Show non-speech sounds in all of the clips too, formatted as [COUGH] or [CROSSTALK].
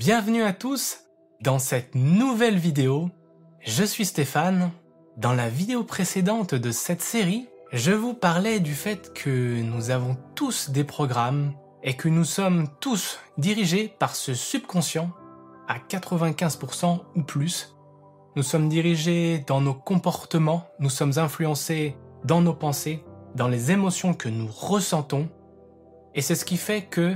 Bienvenue à tous dans cette nouvelle vidéo. Je suis Stéphane. Dans la vidéo précédente de cette série, je vous parlais du fait que nous avons tous des programmes et que nous sommes tous dirigés par ce subconscient à 95% ou plus. Nous sommes dirigés dans nos comportements, nous sommes influencés dans nos pensées, dans les émotions que nous ressentons. Et c'est ce qui fait que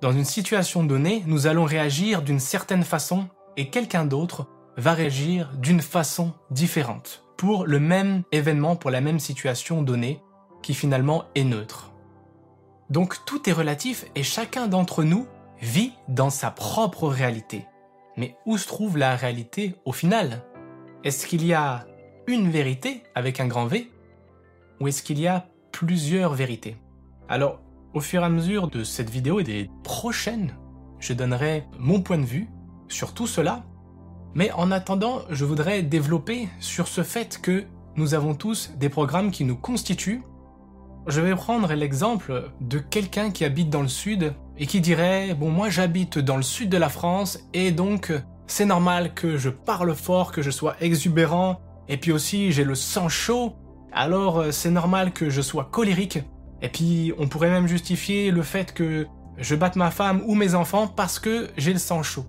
dans une situation donnée, nous allons réagir d'une certaine façon et quelqu'un d'autre va réagir d'une façon différente pour le même événement, pour la même situation donnée, qui finalement est neutre. Donc tout est relatif et chacun d'entre nous vit dans sa propre réalité. Mais où se trouve la réalité au final? Est-ce qu'il y a une vérité avec un grand V Ou est-ce qu'il y a plusieurs vérités? Alors, au fur et à mesure de cette vidéo et des prochaines, je donnerai mon point de vue sur tout cela. Mais en attendant, je voudrais développer sur ce fait que nous avons tous des programmes qui nous constituent. Je vais prendre l'exemple de quelqu'un qui habite dans le sud et qui dirait Bon, moi j'habite dans le sud de la France et donc c'est normal que je parle fort, que je sois exubérant, et puis aussi j'ai le sang chaud, alors c'est normal que je sois colérique. Et puis, on pourrait même justifier le fait que je batte ma femme ou mes enfants parce que j'ai le sang chaud.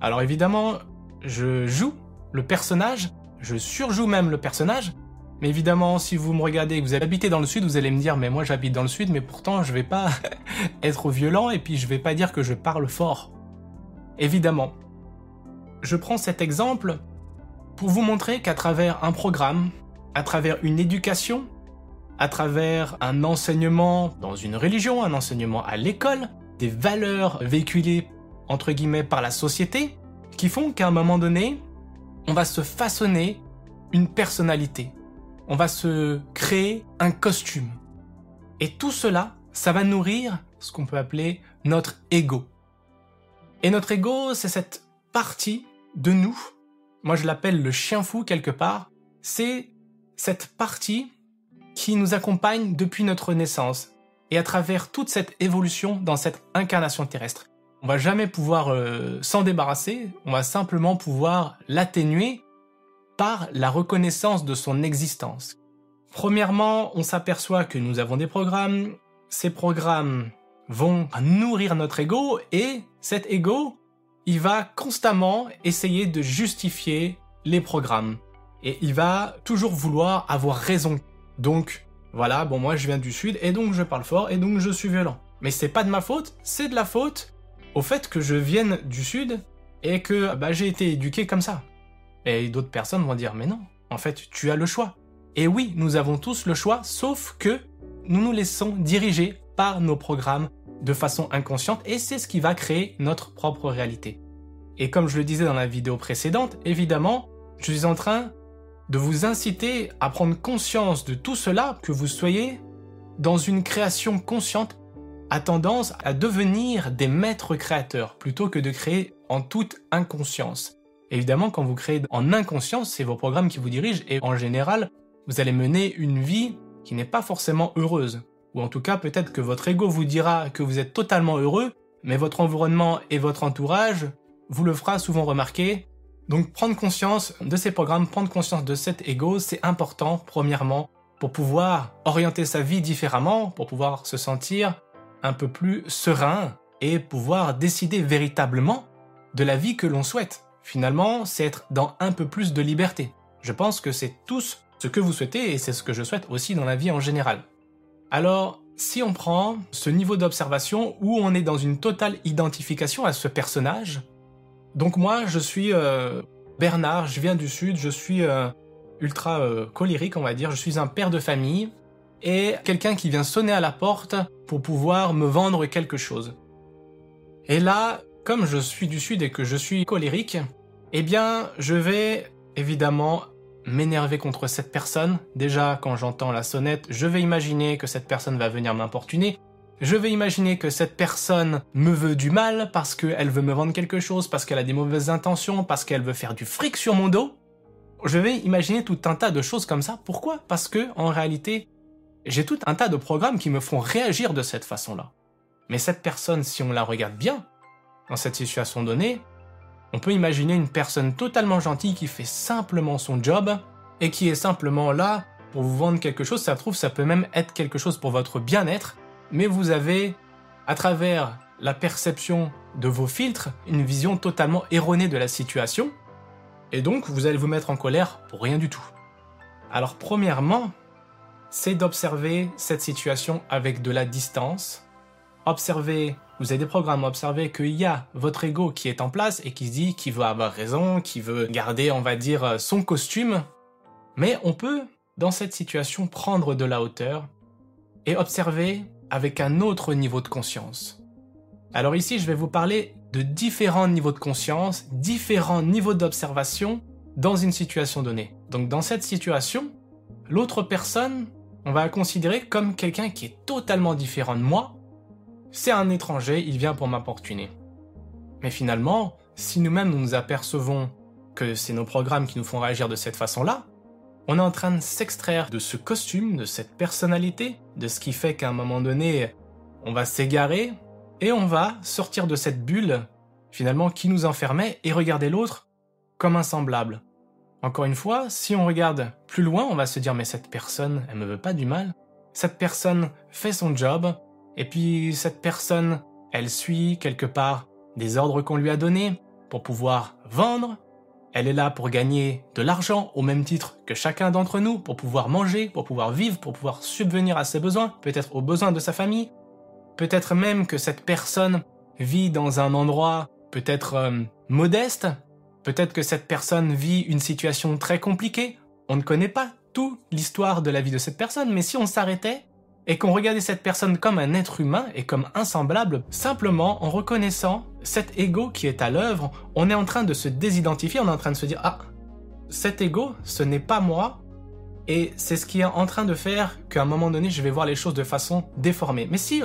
Alors évidemment, je joue le personnage, je surjoue même le personnage, mais évidemment, si vous me regardez et que vous habitez dans le sud, vous allez me dire, mais moi j'habite dans le sud, mais pourtant je vais pas [LAUGHS] être violent et puis je vais pas dire que je parle fort. Évidemment. Je prends cet exemple pour vous montrer qu'à travers un programme, à travers une éducation, à travers un enseignement dans une religion, un enseignement à l'école, des valeurs véhiculées entre guillemets par la société, qui font qu'à un moment donné, on va se façonner une personnalité. On va se créer un costume. Et tout cela, ça va nourrir ce qu'on peut appeler notre ego. Et notre ego, c'est cette partie de nous, moi je l'appelle le chien fou quelque part, c'est cette partie qui nous accompagne depuis notre naissance et à travers toute cette évolution dans cette incarnation terrestre. On va jamais pouvoir euh, s'en débarrasser, on va simplement pouvoir l'atténuer par la reconnaissance de son existence. Premièrement, on s'aperçoit que nous avons des programmes, ces programmes vont nourrir notre ego et cet ego, il va constamment essayer de justifier les programmes et il va toujours vouloir avoir raison donc, voilà, bon, moi je viens du sud et donc je parle fort et donc je suis violent. Mais c'est pas de ma faute, c'est de la faute au fait que je vienne du sud et que bah, j'ai été éduqué comme ça. Et d'autres personnes vont dire, mais non, en fait, tu as le choix. Et oui, nous avons tous le choix, sauf que nous nous laissons diriger par nos programmes de façon inconsciente et c'est ce qui va créer notre propre réalité. Et comme je le disais dans la vidéo précédente, évidemment, je suis en train de vous inciter à prendre conscience de tout cela, que vous soyez dans une création consciente a tendance à devenir des maîtres créateurs plutôt que de créer en toute inconscience. Évidemment, quand vous créez en inconscience, c'est vos programmes qui vous dirigent et en général, vous allez mener une vie qui n'est pas forcément heureuse. Ou en tout cas, peut-être que votre ego vous dira que vous êtes totalement heureux, mais votre environnement et votre entourage vous le fera souvent remarquer donc prendre conscience de ces programmes, prendre conscience de cet ego, c'est important, premièrement, pour pouvoir orienter sa vie différemment, pour pouvoir se sentir un peu plus serein et pouvoir décider véritablement de la vie que l'on souhaite. Finalement, c'est être dans un peu plus de liberté. Je pense que c'est tous ce que vous souhaitez et c'est ce que je souhaite aussi dans la vie en général. Alors, si on prend ce niveau d'observation où on est dans une totale identification à ce personnage, donc moi, je suis euh, Bernard, je viens du sud, je suis euh, ultra euh, colérique, on va dire. Je suis un père de famille et quelqu'un qui vient sonner à la porte pour pouvoir me vendre quelque chose. Et là, comme je suis du sud et que je suis colérique, eh bien, je vais évidemment m'énerver contre cette personne. Déjà, quand j'entends la sonnette, je vais imaginer que cette personne va venir m'importuner. Je vais imaginer que cette personne me veut du mal parce qu'elle veut me vendre quelque chose, parce qu'elle a des mauvaises intentions, parce qu'elle veut faire du fric sur mon dos. Je vais imaginer tout un tas de choses comme ça. Pourquoi? Parce que, en réalité, j'ai tout un tas de programmes qui me font réagir de cette façon-là. Mais cette personne, si on la regarde bien, dans cette situation donnée, on peut imaginer une personne totalement gentille qui fait simplement son job et qui est simplement là pour vous vendre quelque chose. Ça trouve, ça peut même être quelque chose pour votre bien-être, mais vous avez, à travers la perception de vos filtres, une vision totalement erronée de la situation, et donc vous allez vous mettre en colère pour rien du tout. Alors premièrement, c'est d'observer cette situation avec de la distance. Observer, vous avez des programmes, observer qu'il y a votre ego qui est en place et qui se dit qu'il veut avoir raison, qui veut garder, on va dire, son costume. Mais on peut, dans cette situation, prendre de la hauteur et observer avec un autre niveau de conscience. Alors ici, je vais vous parler de différents niveaux de conscience, différents niveaux d'observation dans une situation donnée. Donc dans cette situation, l'autre personne, on va la considérer comme quelqu'un qui est totalement différent de moi. C'est un étranger, il vient pour m'importuner. Mais finalement, si nous-mêmes nous nous apercevons que c'est nos programmes qui nous font réagir de cette façon-là, on est en train de s'extraire de ce costume, de cette personnalité, de ce qui fait qu'à un moment donné, on va s'égarer et on va sortir de cette bulle, finalement, qui nous enfermait et regarder l'autre comme un semblable. Encore une fois, si on regarde plus loin, on va se dire mais cette personne, elle me veut pas du mal. Cette personne fait son job, et puis cette personne, elle suit quelque part des ordres qu'on lui a donnés pour pouvoir vendre. Elle est là pour gagner de l'argent au même titre que chacun d'entre nous, pour pouvoir manger, pour pouvoir vivre, pour pouvoir subvenir à ses besoins, peut-être aux besoins de sa famille. Peut-être même que cette personne vit dans un endroit peut-être euh, modeste, Peut-être que cette personne vit une situation très compliquée. On ne connaît pas toute l'histoire de la vie de cette personne, mais si on s'arrêtait et qu'on regardait cette personne comme un être humain et comme insemblable, simplement en reconnaissant cet ego qui est à l'œuvre, on est en train de se désidentifier, on est en train de se dire ah, cet ego, ce n'est pas moi, et c'est ce qui est en train de faire qu'à un moment donné, je vais voir les choses de façon déformée. Mais si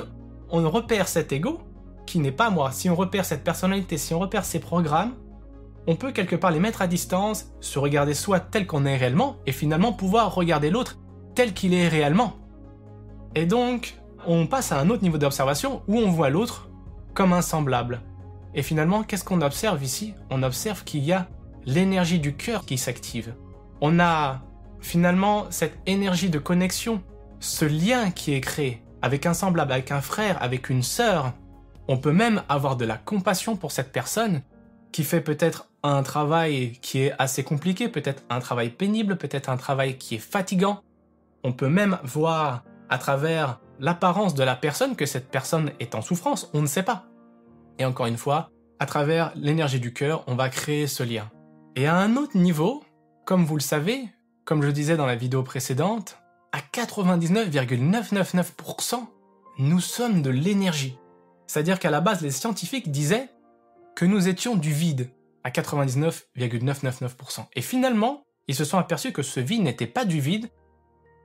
on repère cet ego, qui n'est pas moi, si on repère cette personnalité, si on repère ces programmes, on peut quelque part les mettre à distance, se regarder soi tel qu'on est réellement, et finalement pouvoir regarder l'autre tel qu'il est réellement. Et donc, on passe à un autre niveau d'observation où on voit l'autre comme un semblable. Et finalement, qu'est-ce qu'on observe ici? On observe qu'il y a l'énergie du cœur qui s'active. On a finalement cette énergie de connexion, ce lien qui est créé avec un semblable, avec un frère, avec une sœur. On peut même avoir de la compassion pour cette personne qui fait peut-être un travail qui est assez compliqué, peut-être un travail pénible, peut-être un travail qui est fatigant. On peut même voir à travers l'apparence de la personne que cette personne est en souffrance, on ne sait pas. Et encore une fois, à travers l'énergie du cœur, on va créer ce lien. Et à un autre niveau, comme vous le savez, comme je disais dans la vidéo précédente, à 99,999%, nous sommes de l'énergie. C'est-à-dire qu'à la base, les scientifiques disaient que nous étions du vide à 99,999%. Et finalement, ils se sont aperçus que ce vide n'était pas du vide,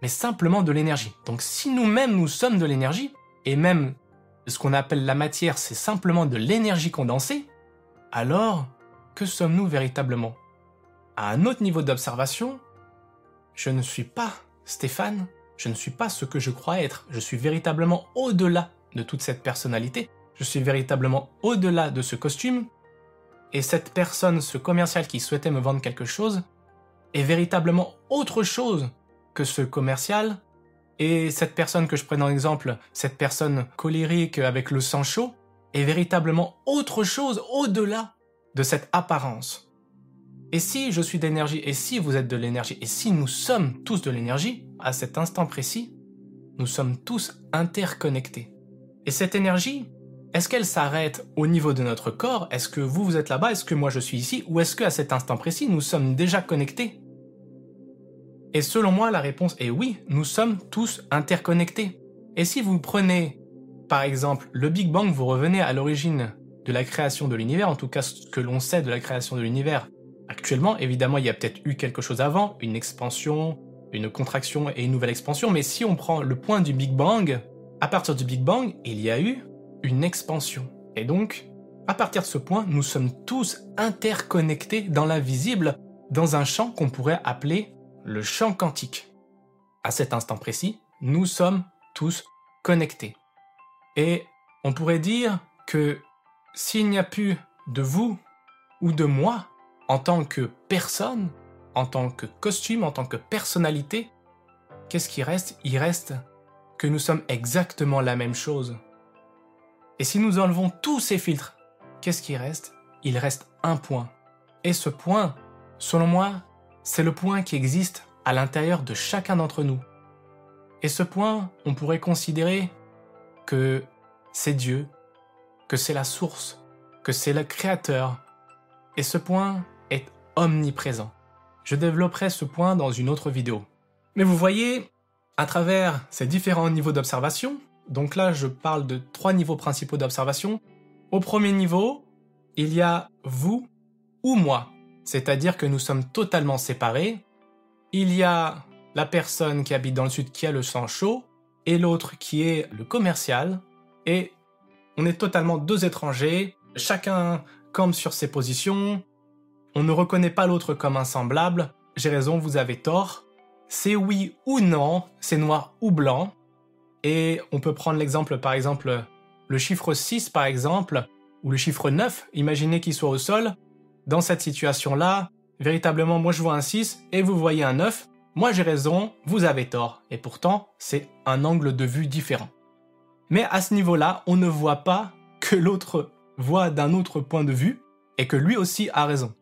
mais simplement de l'énergie. Donc si nous-mêmes nous sommes de l'énergie, et même ce qu'on appelle la matière, c'est simplement de l'énergie condensée, alors que sommes-nous véritablement? À un autre niveau d'observation, je ne suis pas Stéphane, je ne suis pas ce que je crois être, je suis véritablement au-delà de toute cette personnalité, je suis véritablement au-delà de ce costume, et cette personne, ce commercial qui souhaitait me vendre quelque chose, est véritablement autre chose que ce commercial, et cette personne que je prends en exemple, cette personne colérique avec le sang chaud, est véritablement autre chose au-delà de cette apparence. Et si je suis d'énergie, et si vous êtes de l'énergie, et si nous sommes tous de l'énergie, à cet instant précis, nous sommes tous interconnectés. Et cette énergie, est-ce qu'elle s'arrête au niveau de notre corps? Est-ce que vous, vous êtes là-bas? Est-ce que moi, je suis ici? Ou est-ce qu'à cet instant précis, nous sommes déjà connectés? Et selon moi, la réponse est oui, nous sommes tous interconnectés. Et si vous prenez, par exemple, le Big Bang, vous revenez à l'origine de la création de l'univers, en tout cas ce que l'on sait de la création de l'univers actuellement, évidemment, il y a peut-être eu quelque chose avant, une expansion, une contraction et une nouvelle expansion, mais si on prend le point du Big Bang, à partir du Big Bang, il y a eu une expansion. Et donc, à partir de ce point, nous sommes tous interconnectés dans l'invisible, dans un champ qu'on pourrait appeler le champ quantique. À cet instant précis, nous sommes tous connectés. Et on pourrait dire que s'il n'y a plus de vous ou de moi en tant que personne, en tant que costume, en tant que personnalité, qu'est-ce qui reste? Il reste que nous sommes exactement la même chose. Et si nous enlevons tous ces filtres, qu'est-ce qui reste? Il reste un point. Et ce point, selon moi, c'est le point qui existe à l'intérieur de chacun d'entre nous. Et ce point, on pourrait considérer que c'est Dieu, que c'est la source, que c'est le créateur. Et ce point est omniprésent. Je développerai ce point dans une autre vidéo. Mais vous voyez, à travers ces différents niveaux d'observation, donc là je parle de trois niveaux principaux d'observation, au premier niveau, il y a vous ou moi, c'est-à-dire que nous sommes totalement séparés. Il y a la personne qui habite dans le sud qui a le sang chaud, et l'autre qui est le commercial, et on est totalement deux étrangers, chacun campe sur ses positions, on ne reconnaît pas l'autre comme un semblable, j'ai raison, vous avez tort, c'est oui ou non, c'est noir ou blanc, et on peut prendre l'exemple par exemple, le chiffre 6 par exemple, ou le chiffre 9, imaginez qu'il soit au sol, dans cette situation-là, véritablement moi je vois un 6 et vous voyez un 9, moi j'ai raison, vous avez tort, et pourtant c'est un angle de vue différent. Mais à ce niveau-là, on ne voit pas que l'autre voit d'un autre point de vue et que lui aussi a raison.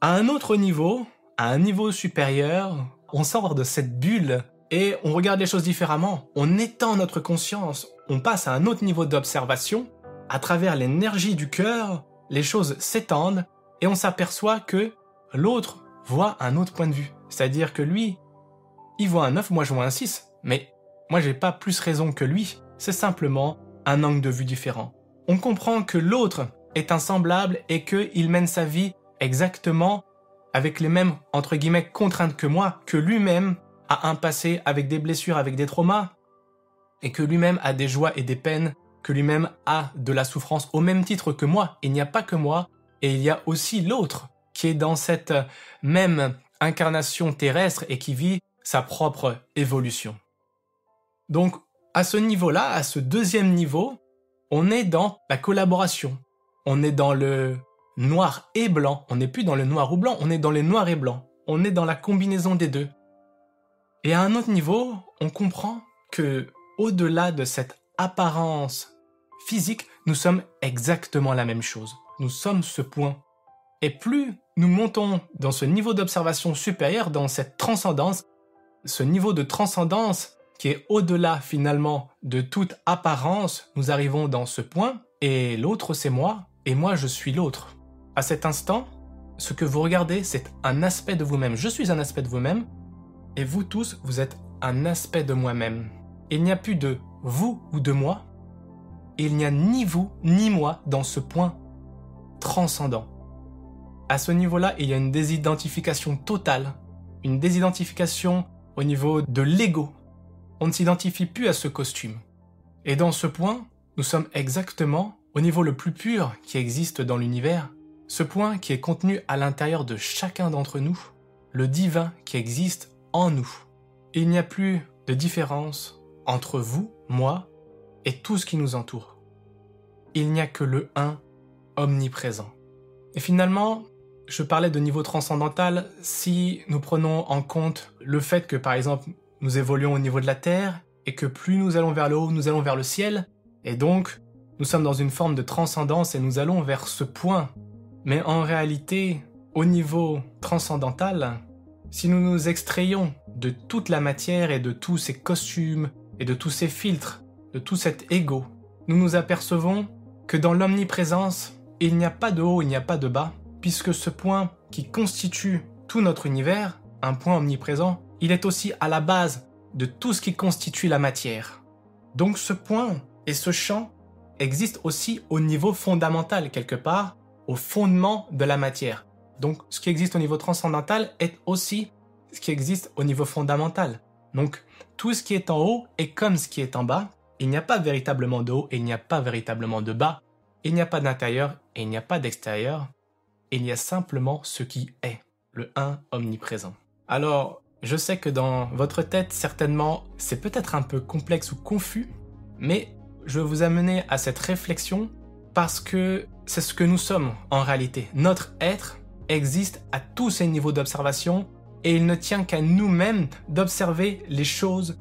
À un autre niveau, à un niveau supérieur, on sort de cette bulle et on regarde les choses différemment. On étend notre conscience, on passe à un autre niveau d'observation. À travers l'énergie du cœur, les choses s'étendent et on s'aperçoit que l'autre voit un autre point de vue. C'est-à-dire que lui, il voit un 9, moi je vois un 6. Mais moi j'ai pas plus raison que lui c'est simplement un angle de vue différent. On comprend que l'autre est un semblable et qu'il mène sa vie exactement avec les mêmes, entre guillemets, contraintes que moi, que lui-même a un passé avec des blessures, avec des traumas, et que lui-même a des joies et des peines, que lui-même a de la souffrance au même titre que moi. Il n'y a pas que moi, et il y a aussi l'autre qui est dans cette même incarnation terrestre et qui vit sa propre évolution. Donc à ce niveau-là, à ce deuxième niveau, on est dans la collaboration. On est dans le noir et blanc. On n'est plus dans le noir ou blanc, on est dans les noirs et blancs. On est dans la combinaison des deux. Et à un autre niveau, on comprend que, au-delà de cette apparence physique, nous sommes exactement la même chose. Nous sommes ce point. Et plus nous montons dans ce niveau d'observation supérieur, dans cette transcendance, ce niveau de transcendance qui est au-delà finalement de toute apparence, nous arrivons dans ce point, et l'autre c'est moi, et moi je suis l'autre. À cet instant, ce que vous regardez, c'est un aspect de vous-même. Je suis un aspect de vous-même, et vous tous, vous êtes un aspect de moi-même. Il n'y a plus de vous ou de moi, il n'y a ni vous ni moi dans ce point transcendant. À ce niveau-là, il y a une désidentification totale, une désidentification au niveau de l'ego, on ne s'identifie plus à ce costume. Et dans ce point, nous sommes exactement au niveau le plus pur qui existe dans l'univers, ce point qui est contenu à l'intérieur de chacun d'entre nous, le divin qui existe en nous. il n'y a plus de différence entre vous, moi et tout ce qui nous entoure. Il n'y a que le un omniprésent. Et finalement, je parlais de niveau transcendantal si nous prenons en compte le fait que par exemple nous évoluons au niveau de la Terre, et que plus nous allons vers le haut, nous allons vers le ciel, et donc nous sommes dans une forme de transcendance et nous allons vers ce point. Mais en réalité, au niveau transcendantal, si nous nous extrayons de toute la matière et de tous ces costumes et de tous ces filtres, de tout cet ego, nous nous apercevons que dans l'omniprésence, il n'y a pas de haut, il n'y a pas de bas, puisque ce point qui constitue tout notre univers, un point omniprésent, il est aussi à la base de tout ce qui constitue la matière. Donc ce point et ce champ existent aussi au niveau fondamental quelque part, au fondement de la matière. Donc ce qui existe au niveau transcendantal est aussi ce qui existe au niveau fondamental. Donc tout ce qui est en haut est comme ce qui est en bas. Il n'y a pas véritablement de haut et il n'y a pas véritablement de bas. Il n'y a pas d'intérieur et il n'y a pas d'extérieur. Il y a simplement ce qui est, le un omniprésent. Alors, je sais que dans votre tête, certainement, c'est peut-être un peu complexe ou confus, mais je vais vous amener à cette réflexion parce que c'est ce que nous sommes en réalité. Notre être existe à tous ces niveaux d'observation et il ne tient qu'à nous-mêmes d'observer les choses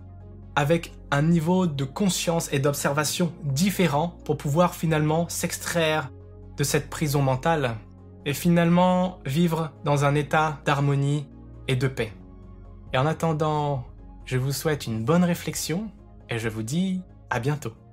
avec un niveau de conscience et d'observation différent pour pouvoir finalement s'extraire de cette prison mentale et finalement vivre dans un état d'harmonie et de paix. Et en attendant, je vous souhaite une bonne réflexion et je vous dis à bientôt.